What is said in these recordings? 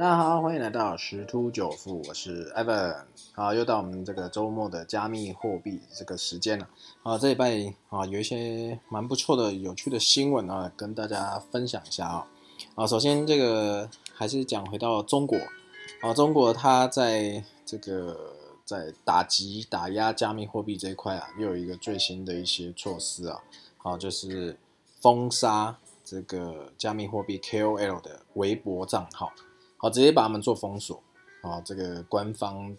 大家好，欢迎来到十突九富，我是 Evan。好，又到我们这个周末的加密货币这个时间了。啊，这礼拜啊有一些蛮不错的、有趣的新闻啊，跟大家分享一下啊。啊，首先这个还是讲回到中国。啊，中国它在这个在打击、打压加密货币这一块啊，又有一个最新的一些措施啊。好，就是封杀。这个加密货币 KOL 的微博账号，好，直接把他们做封锁，啊，这个官方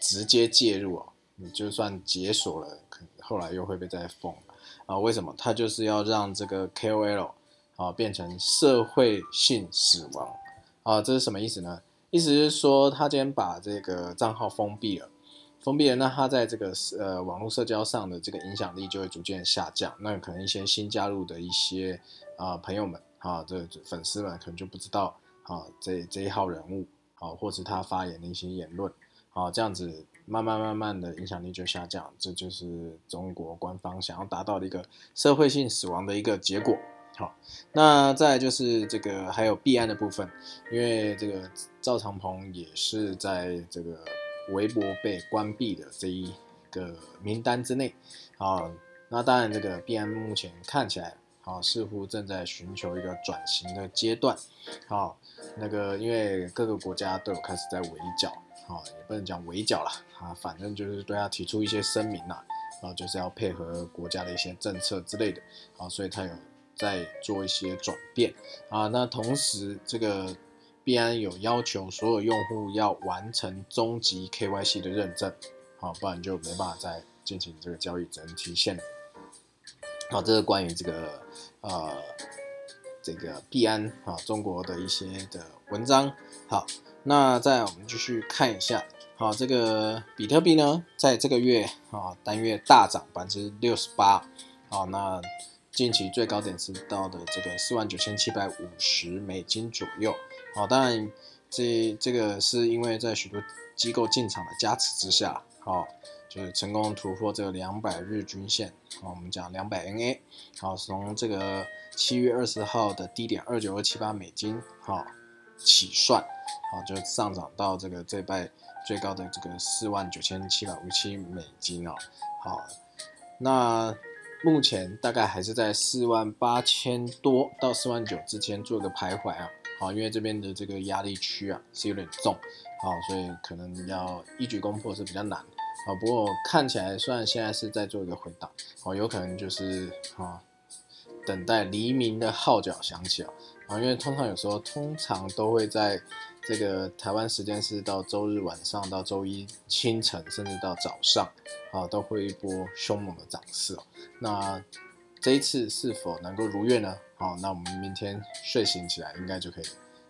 直接介入哦，你就算解锁了，可后来又会被再封，啊，为什么？他就是要让这个 KOL 啊变成社会性死亡，啊，这是什么意思呢？意思是说，他今天把这个账号封闭了。封闭了，那他在这个呃网络社交上的这个影响力就会逐渐下降。那可能一些新加入的一些啊朋友们啊，这粉丝们可能就不知道啊这这一号人物啊，或是他发言的一些言论啊，这样子慢慢慢慢的影响力就下降。这就是中国官方想要达到的一个社会性死亡的一个结果。好，那再就是这个还有币安的部分，因为这个赵长鹏也是在这个。微博被关闭的这一个名单之内，啊，那当然这个币安目前看起来，啊，似乎正在寻求一个转型的阶段，好，那个因为各个国家都有开始在围剿，啊，也不能讲围剿了，啊，反正就是对他提出一些声明啦，啊，就是要配合国家的一些政策之类的，啊，所以他有在做一些转变，啊，那同时这个。币安有要求所有用户要完成终极 KYC 的认证，好，不然就没办法再进行这个交易，只能提现。好，这是关于这个呃这个币安啊中国的一些的文章。好，那再我们继续看一下，好，这个比特币呢，在这个月啊单月大涨百分之六十八，好，那近期最高点是到的这个四万九千七百五十美金左右。好，当然，这这个是因为在许多机构进场的加持之下，好，就是成功突破这个两百日均线。啊，我们讲两百 NA，好，从这个七月二十号的低点二九二七八美金，好起算，好就上涨到这个这拜最高的这个四万九千七百五七美金哦。好，那目前大概还是在四万八千多到四万九之间做个徘徊啊。好，因为这边的这个压力区啊是有点重，好，所以可能要一举攻破是比较难。啊，不过看起来虽然现在是在做一个回档，哦，有可能就是啊，等待黎明的号角响起啊，啊，因为通常有时候通常都会在这个台湾时间是到周日晚上到周一清晨，甚至到早上，啊，都会一波凶猛的涨势哦。那这一次是否能够如愿呢？好，那我们明天睡醒起来应该就可以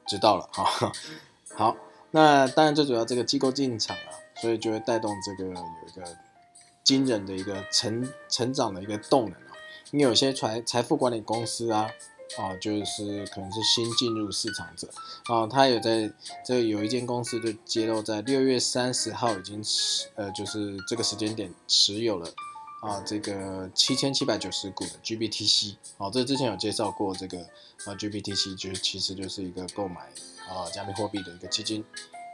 知道了。哈，好，那当然最主要这个机构进场啊，所以就会带动这个有一个惊人的一个成成长的一个动能啊。因为有些财财富管理公司啊，啊，就是可能是新进入市场者啊，他有在这有一间公司就揭露在六月三十号已经持呃，就是这个时间点持有了。啊，这个七千七百九十股的 GBTC，好，这之前有介绍过，这个啊 GBTC 就是其实就是一个购买啊加密货币的一个基金，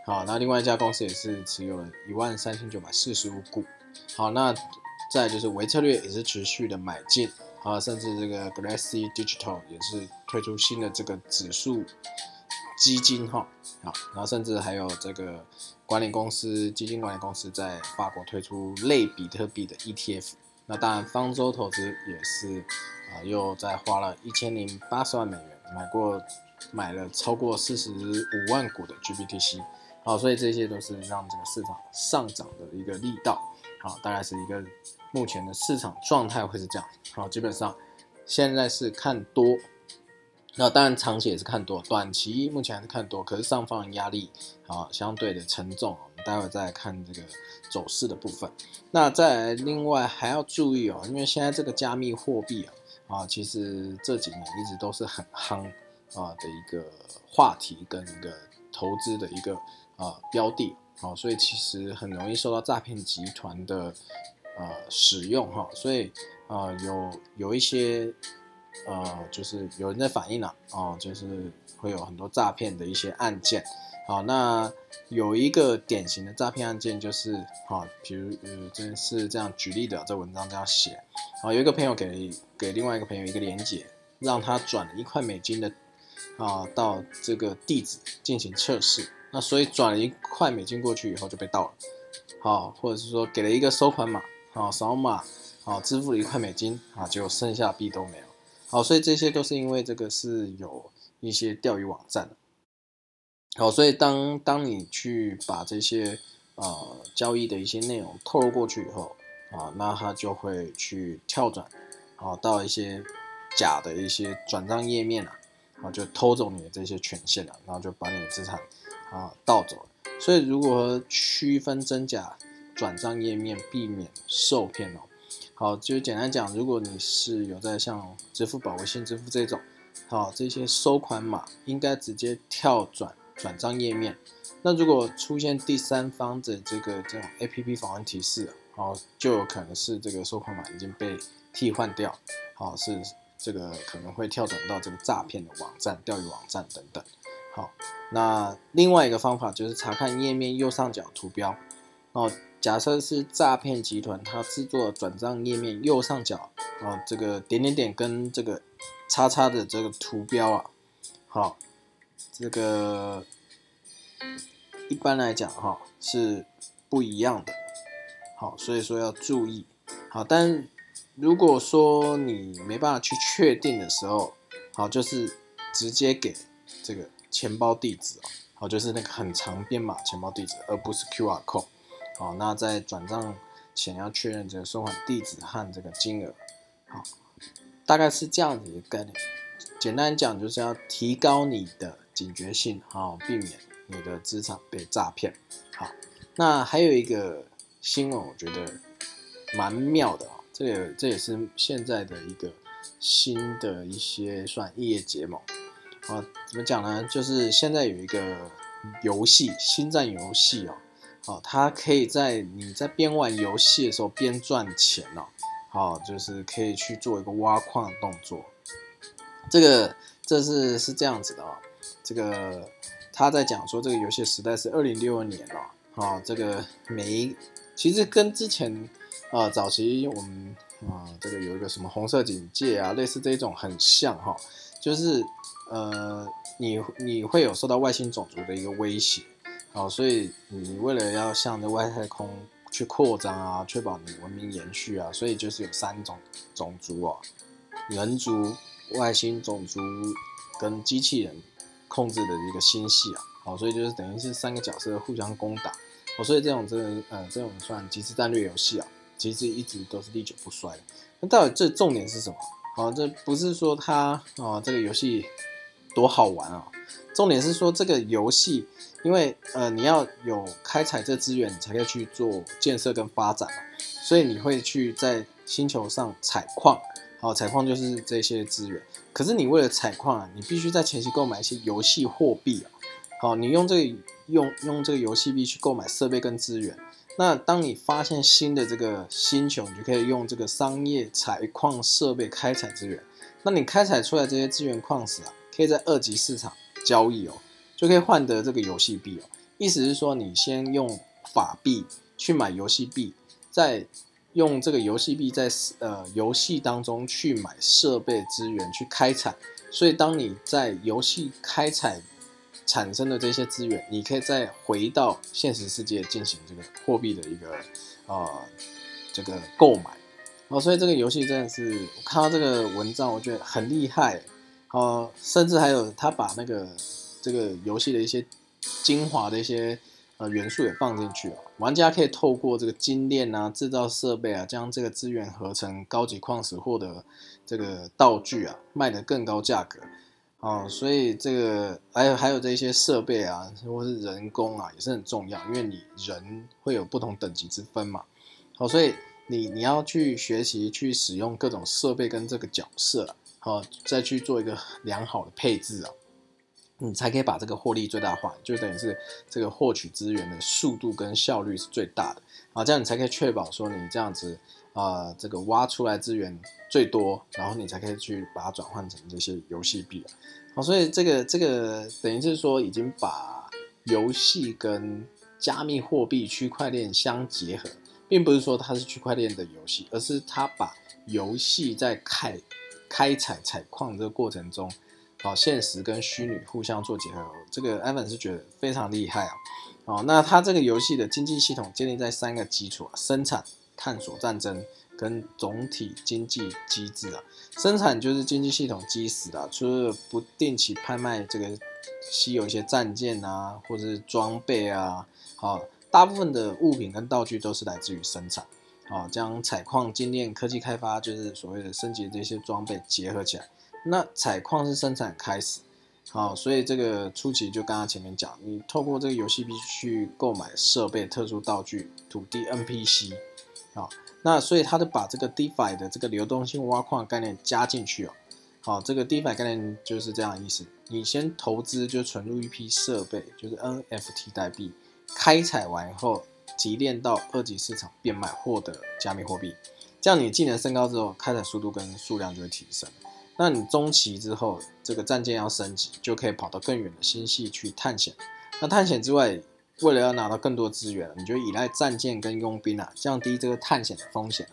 好，那另外一家公司也是持有了一万三千九百四十五股，好，那再就是维策略也是持续的买进，啊，甚至这个 Glassy Digital 也是推出新的这个指数。基金哈，好，然后甚至还有这个管理公司、基金管理公司在法国推出类比特币的 ETF。那当然，方舟投资也是啊，又在花了一千零八十万美元买过买了超过四十五万股的 GBTC。好，所以这些都是让这个市场上涨的一个力道。好，大概是一个目前的市场状态会是这样。好，基本上现在是看多。那当然，长期也是看多，短期目前还是看多，可是上方压力啊相对的沉重。我们待会再看这个走势的部分。那再另外还要注意哦，因为现在这个加密货币啊啊，其实这几年一直都是很夯啊的一个话题跟一个投资的一个啊标的啊，所以其实很容易受到诈骗集团的呃使用哈，所以啊有有一些。呃，就是有人在反映了，哦，就是会有很多诈骗的一些案件，好，那有一个典型的诈骗案件就是，好，比如呃，真是这样举例的，这文章这样写，好，有一个朋友给给另外一个朋友一个连接，让他转了一块美金的啊到这个地址进行测试，那所以转了一块美金过去以后就被盗了，好，或者是说给了一个收款码，好，扫码，好，支付了一块美金，啊，就剩下币都没有，好，所以这些都是因为这个是有一些钓鱼网站。好，所以当当你去把这些呃交易的一些内容透露过去以后啊，那他就会去跳转啊到一些假的一些转账页面啊，啊就偷走你的这些权限了，然后就把你的资产啊盗走了。所以如何区分真假转账页面，避免受骗哦？好，就简单讲，如果你是有在像支付宝、微信支付这种，好这些收款码应该直接跳转。转账页面，那如果出现第三方的这个这种 A P P 访问提示，好，就有可能是这个收款码已经被替换掉，好，是这个可能会跳转到这个诈骗的网站、钓鱼网站等等。好，那另外一个方法就是查看页面右上角图标，哦，假设是诈骗集团它制作转账页面右上角，哦，这个点点点跟这个叉叉的这个图标啊，好。这个一般来讲哈是不一样的，好，所以说要注意，好，但如果说你没办法去确定的时候，好，就是直接给这个钱包地址哦，好，就是那个很长编码钱包地址，而不是 QR code，好，那在转账前要确认这个收款地址和这个金额，好，大概是这样子一个概念，简单讲就是要提高你的。警觉性，好，避免你的资产被诈骗。好，那还有一个新闻，我觉得蛮妙的啊，这也这也是现在的一个新的一些算业结盟啊。怎么讲呢？就是现在有一个游戏，星战游戏哦，好，它可以在你在边玩游戏的时候边赚钱哦，好，就是可以去做一个挖矿的动作。这个这是是这样子的哦。这个他在讲说，这个游戏时代是二零六二年了，啊，这个每一其实跟之前啊早期我们啊这个有一个什么红色警戒啊，类似这种很像哈，就是呃你你会有受到外星种族的一个威胁，好，所以你为了要向着外太空去扩张啊，确保你文明延续啊，所以就是有三种种族哦，人族、外星种族跟机器人。控制的一个星系啊，好，所以就是等于是三个角色互相攻打，哦，所以这种这呃这种算即时战略游戏啊，其实一直都是历久不衰的。那到底这重点是什么？好，这不是说它啊这个游戏多好玩啊，重点是说这个游戏，因为呃你要有开采这资源，你才可以去做建设跟发展嘛，所以你会去在星球上采矿。好，采矿就是这些资源。可是你为了采矿啊，你必须在前期购买一些游戏货币啊。好，你用这个用用这个游戏币去购买设备跟资源。那当你发现新的这个星球，你就可以用这个商业采矿设备开采资源。那你开采出来这些资源矿石啊，可以在二级市场交易哦，就可以换得这个游戏币哦。意思是说，你先用法币去买游戏币，再。用这个游戏币在呃游戏当中去买设备资源去开采，所以当你在游戏开采产生的这些资源，你可以再回到现实世界进行这个货币的一个呃这个购买哦，所以这个游戏真的是我看到这个文章，我觉得很厉害哦，甚至还有他把那个这个游戏的一些精华的一些。呃，元素也放进去了，玩家可以透过这个精炼啊、制造设备啊，将这个资源合成高级矿石，获得这个道具啊，卖的更高价格啊。所以这个还有还有这些设备啊，或是人工啊，也是很重要，因为你人会有不同等级之分嘛。好，所以你你要去学习去使用各种设备跟这个角色，好，再去做一个良好的配置啊。你才可以把这个获利最大化，就等于是这个获取资源的速度跟效率是最大的啊，这样你才可以确保说你这样子啊，这个挖出来资源最多，然后你才可以去把它转换成这些游戏币啊。好，所以这个这个等于是说已经把游戏跟加密货币区块链相结合，并不是说它是区块链的游戏，而是它把游戏在开开采采矿这个过程中，哦，现实跟虚拟互相做结合。这个 Evan 是觉得非常厉害啊。哦，那它这个游戏的经济系统建立在三个基础啊：生产、探索、战争跟总体经济机制啊。生产就是经济系统基石啊，除了不定期拍卖这个稀有一些战舰啊，或者是装备啊。好，大部分的物品跟道具都是来自于生产，好，将采矿、精炼、科技开发，就是所谓的升级这些装备结合起来。那采矿是生产开始，好，所以这个初期就刚刚前面讲，你透过这个游戏币去购买设备、特殊道具、土地、NPC，好，那所以他就把这个 DeFi 的这个流动性挖矿概念加进去哦，好，这个 DeFi 概念就是这样意思，你先投资就存入一批设备，就是 NFT 代币。开采完以后提炼到二级市场变卖，获得加密货币，这样你技能升高之后，开采速度跟数量就会提升。那你中期之后，这个战舰要升级，就可以跑到更远的星系去探险。那探险之外，为了要拿到更多资源，你就依赖战舰跟佣兵啊，降低这个探险的风险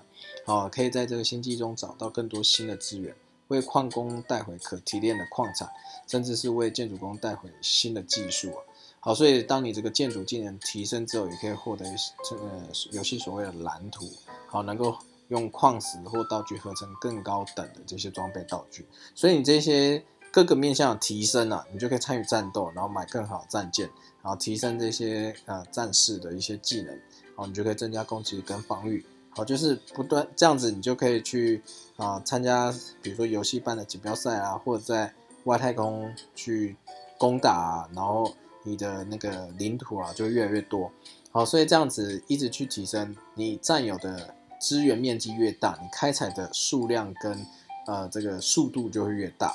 好，可以在这个星际中找到更多新的资源，为矿工带回可提炼的矿产，甚至是为建筑工带回新的技术啊。好，所以当你这个建筑技能提升之后，也可以获得这个游戏所谓的蓝图，好，能够用矿石或道具合成更高等的这些装备道具。所以你这些各个面向的提升了，你就可以参与战斗，然后买更好的战舰，然后提升这些呃战士的一些技能，好，你就可以增加攻击跟防御。好，就是不断这样子，你就可以去啊参加，比如说游戏办的锦标赛啊，或者在外太空去攻打，然后。你的那个领土啊，就越来越多，好，所以这样子一直去提升，你占有的资源面积越大，你开采的数量跟呃这个速度就会越大，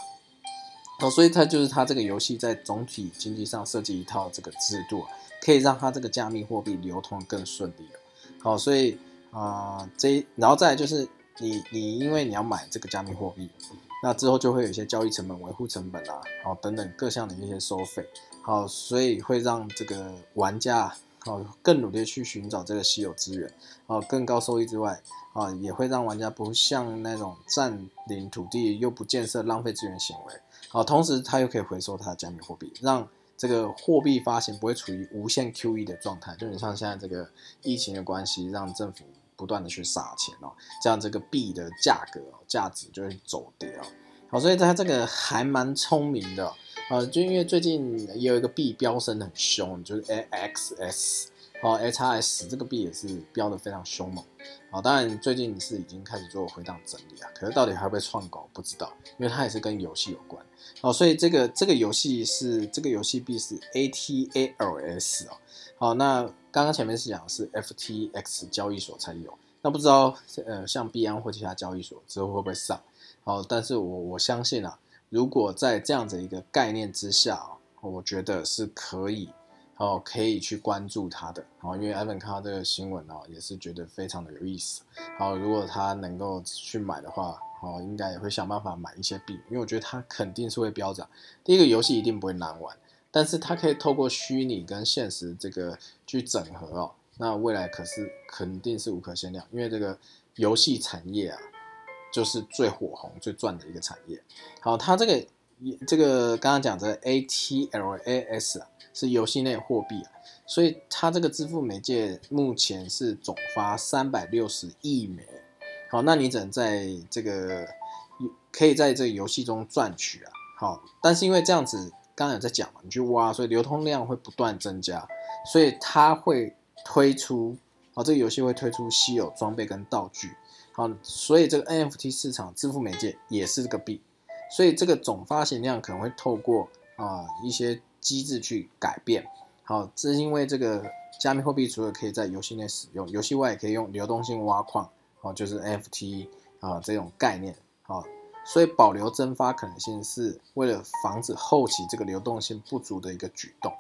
好，所以它就是它这个游戏在总体经济上设计一套这个制度，可以让它这个加密货币流通更顺利好，所以啊这然后再就是你你因为你要买这个加密货币，那之后就会有一些交易成本、维护成本啊，好等等各项的一些收费。好，所以会让这个玩家好更努力去寻找这个稀有资源，啊，更高收益之外，啊，也会让玩家不像那种占领土地又不建设、浪费资源行为，好，同时他又可以回收他的加密货币，让这个货币发行不会处于无限 QE 的状态，就你像现在这个疫情的关系，让政府不断的去撒钱哦，这样这个币的价格价值就会走跌哦，好，所以它这个还蛮聪明的。呃，就因为最近也有一个币飙升的很凶，就是 A X S，哦，H S 这个币也是飙的非常凶猛，好，当然最近是已经开始做回档整理啊，可是到底还会不会创高不知道，因为它也是跟游戏有关，哦，所以这个这个游戏是这个游戏币是 A T A L S 哦，好，那刚刚前面是讲是 F T X 交易所才有，那不知道呃像币安或其他交易所之后会不会上，好，但是我我相信啊。如果在这样子一个概念之下，我觉得是可以哦，可以去关注它的好，因为艾文看到这个新闻哦，也是觉得非常的有意思。好，如果他能够去买的话，哦，应该也会想办法买一些币，因为我觉得它肯定是会飙涨。第一个游戏一定不会难玩，但是它可以透过虚拟跟现实这个去整合哦，那未来可是肯定是无可限量，因为这个游戏产业啊。就是最火红、最赚的一个产业。好，它这个这个刚刚讲的 ATLAS 啊，是游戏内货币啊，所以它这个支付媒介目前是总发三百六十亿美。好，那你只能在这个可以在这个游戏中赚取啊。好，但是因为这样子，刚刚有在讲嘛，你去挖，所以流通量会不断增加，所以它会推出啊，这个游戏会推出稀有装备跟道具。好，所以这个 NFT 市场支付媒介也是这个币，所以这个总发行量可能会透过啊一些机制去改变。好，这是因为这个加密货币除了可以在游戏内使用，游戏外也可以用流动性挖矿，哦，就是 NFT 啊这种概念。好，所以保留蒸发可能性是为了防止后期这个流动性不足的一个举动。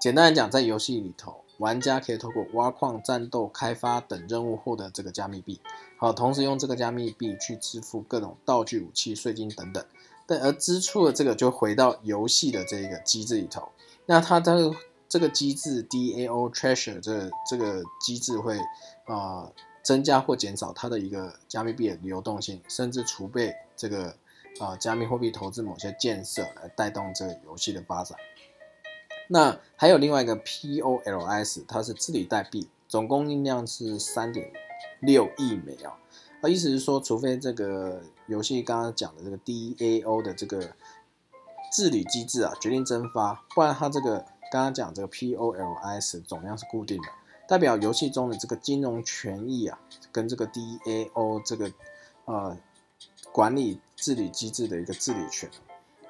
简单来讲，在游戏里头。玩家可以透过挖矿、战斗、开发等任务获得这个加密币，好，同时用这个加密币去支付各种道具、武器、税金等等。但而支出的这个就回到游戏的这个机制里头。那它的这个机制 DAO Treasure 这这个机制会啊增加或减少它的一个加密币的流动性，甚至储备这个啊加密货币投资某些建设来带动这个游戏的发展。那还有另外一个 POLS，它是治理代币，总供应量是三点六亿枚啊。啊，意思是说，除非这个游戏刚刚讲的这个 DAO 的这个治理机制啊决定蒸发，不然它这个刚刚讲这个 POLS 总量是固定的，代表游戏中的这个金融权益啊跟这个 DAO 这个呃管理治理机制的一个治理权。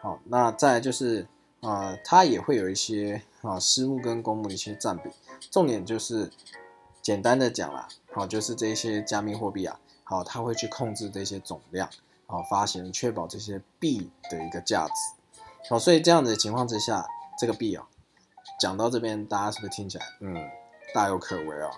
好，那再就是。啊，它也会有一些啊私募跟公募的一些占比，重点就是简单的讲啦，好，就是这些加密货币啊，好，它会去控制这些总量，好，发行，确保这些币的一个价值，好，所以这样的情况之下，这个币啊，讲到这边，大家是不是听起来，嗯，大有可为哦，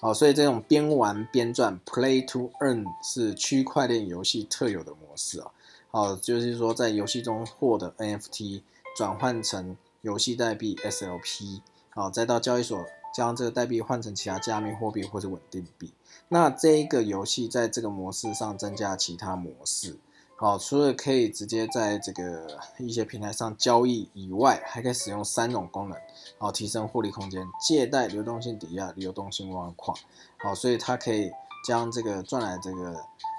好，所以这种边玩边赚 （Play to Earn） 是区块链游戏特有的模式啊，好，就是说在游戏中获得 NFT。转换成游戏代币 SLP，好，再到交易所将这个代币换成其他加密货币或者稳定币。那这一个游戏在这个模式上增加其他模式，好，除了可以直接在这个一些平台上交易以外，还可以使用三种功能，好，提升获利空间：借贷、流动性抵押、流动性挖矿。好，所以它可以将这个赚来这个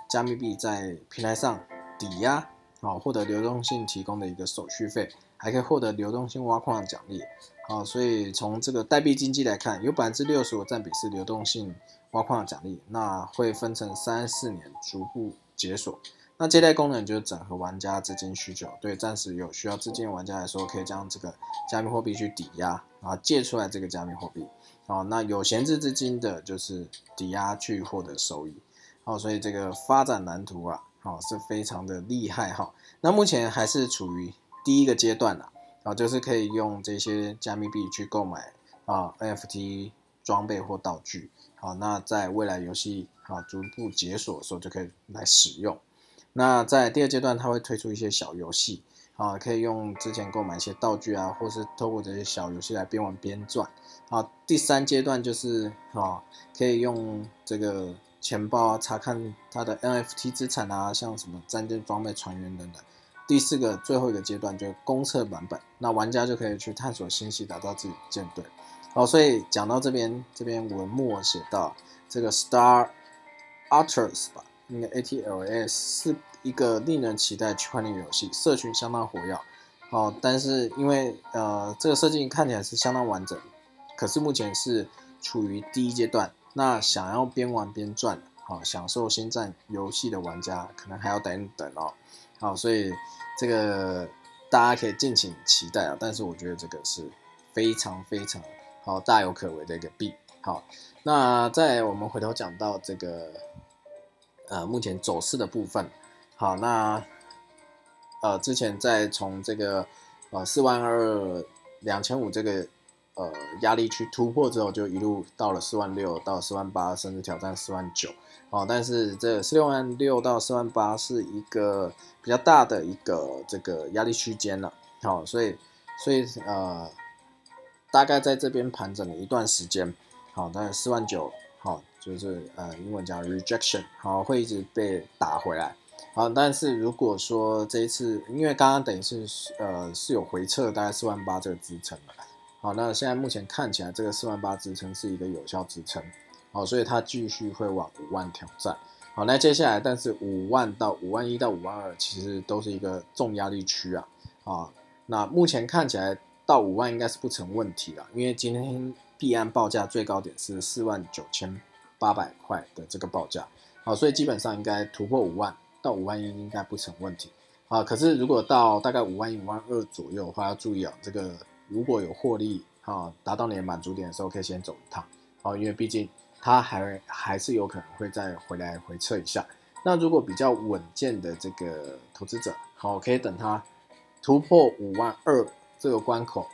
加密币在平台上抵押，好，获得流动性提供的一个手续费。还可以获得流动性挖矿的奖励，好，所以从这个代币经济来看，有百分之六十五占比是流动性挖矿的奖励，那会分成三四年逐步解锁。那借贷功能就是整合玩家资金需求，对暂时有需要资金的玩家来说，可以将这个加密货币去抵押，然后借出来这个加密货币，哦，那有闲置资金的就是抵押去获得收益，好，所以这个发展蓝图啊，好是非常的厉害哈。那目前还是处于。第一个阶段啊，啊，就是可以用这些加密币去购买啊 NFT 装备或道具，好，那在未来游戏啊逐步解锁的时候就可以来使用。那在第二阶段，它会推出一些小游戏，啊，可以用之前购买一些道具啊，或是透过这些小游戏来边玩边赚。啊，第三阶段就是啊，可以用这个钱包啊查看它的 NFT 资产啊，像什么战舰装备、船员等等。第四个最后一个阶段就是公测版本，那玩家就可以去探索星系，打造自己舰队。好，所以讲到这边，这边文末写到这个 Star Atlas 吧，应该 A T L S 是一个令人期待区块链游戏，社群相当活跃。好，但是因为呃这个设计看起来是相当完整，可是目前是处于第一阶段，那想要边玩边赚，好享受星战游戏的玩家可能还要等等哦。好，所以这个大家可以敬请期待啊！但是我觉得这个是非常非常好、大有可为的一个币。好，那在我们回头讲到这个呃目前走势的部分。好，那呃之前在从这个呃四万二两千五这个呃压力区突破之后，就一路到了四万六到四万八，甚至挑战四万九。哦，但是这四六万六到四万八是一个比较大的一个这个压力区间了。好，所以所以呃，大概在这边盘整了一段时间。好，但四万九，好，就是呃英文讲 rejection，好，会一直被打回来。好，但是如果说这一次，因为刚刚等于是呃是有回撤大概四万八这个支撑了。好，那现在目前看起来这个四万八支撑是一个有效支撑。好，所以它继续会往五万挑战。好，那接下来，但是五万到五万一到五万二，其实都是一个重压力区啊。啊，那目前看起来到五万应该是不成问题了，因为今天币安报价最高点是四万九千八百块的这个报价。好，所以基本上应该突破五万到五万一应该不成问题。啊，可是如果到大概五万一五万二左右的话，要注意啊，这个如果有获利啊达到你的满足点的时候，可以先走一趟。好，因为毕竟。它还还是有可能会再回来回测一下。那如果比较稳健的这个投资者，好，可以等它突破五万二这个关口，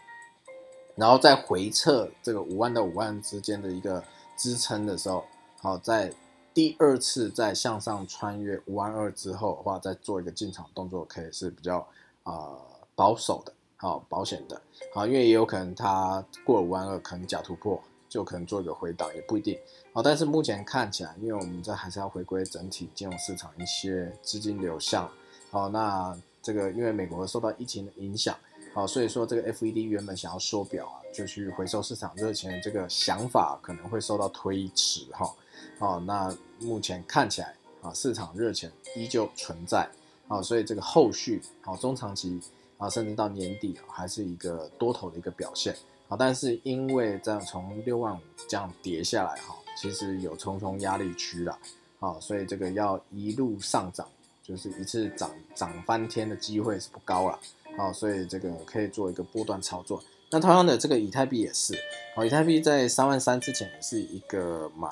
然后再回测这个五万到五万之间的一个支撑的时候，好，在第二次再向上穿越五万二之后的话，再做一个进场动作，可以是比较啊保守的。好保险的，好，因为也有可能它过了五万二，可能假突破，就可能做一个回档，也不一定。好，但是目前看起来，因为我们这还是要回归整体金融市场一些资金流向。好，那这个因为美国受到疫情的影响，好，所以说这个 FED 原本想要缩表啊，就去回收市场热钱，这个想法可能会受到推迟哈。好，那目前看起来啊，市场热钱依旧存在。好，所以这个后续好中长期啊，甚至到年底还是一个多头的一个表现。好，但是因为这样从六万五这样跌下来哈。其实有重重压力区了，好，所以这个要一路上涨，就是一次涨涨翻天的机会是不高了，好，所以这个可以做一个波段操作。那同样的，这个以太币也是，好，以太币在三万三之前也是一个蛮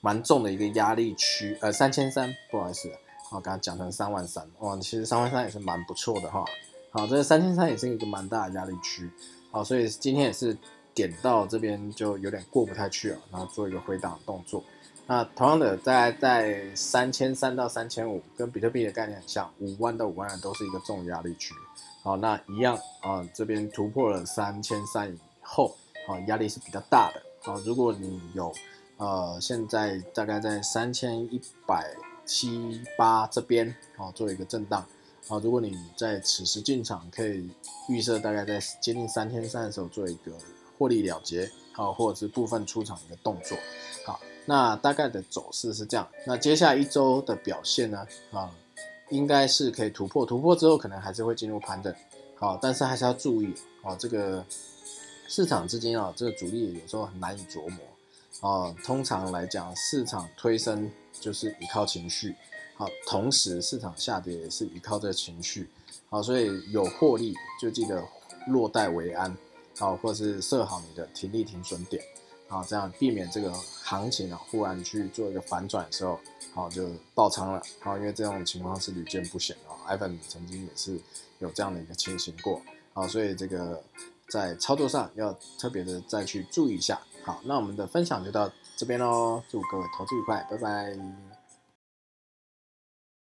蛮重的一个压力区，呃，三千三，不好意思，好，刚刚讲成三万三，哇，其实三万三也是蛮不错的哈，好，这个三千三也是一个蛮大的压力区，好，所以今天也是。点到这边就有点过不太去了，然后做一个回档动作。那同样的，在在三千三到三千五，跟比特币的概念很像，五万到五万二都是一个重压力区。好，那一样啊，这边突破了三千三以后，啊，压力是比较大的。好，如果你有呃，现在大概在三千一百七八这边，好，做一个震荡。好，如果你在此时进场，可以预设大概在接近三千三的时候做一个。获利了结，好，或者是部分出场一个动作，好，那大概的走势是这样。那接下来一周的表现呢？啊，应该是可以突破，突破之后可能还是会进入盘整，好，但是还是要注意，哦，这个市场资金啊，这个主力有时候很难以琢磨，啊，通常来讲，市场推升就是依靠情绪，好，同时市场下跌也是依靠这个情绪，好，所以有获利就记得落袋为安。好，或是设好你的停利停损点，啊，这样避免这个行情啊忽然去做一个反转的时候，好就爆仓了，好，因为这种情况是屡见不鲜哦。，iPhone 曾经也是有这样的一个情形过，好，所以这个在操作上要特别的再去注意一下。好，那我们的分享就到这边喽，祝各位投资愉快，拜拜。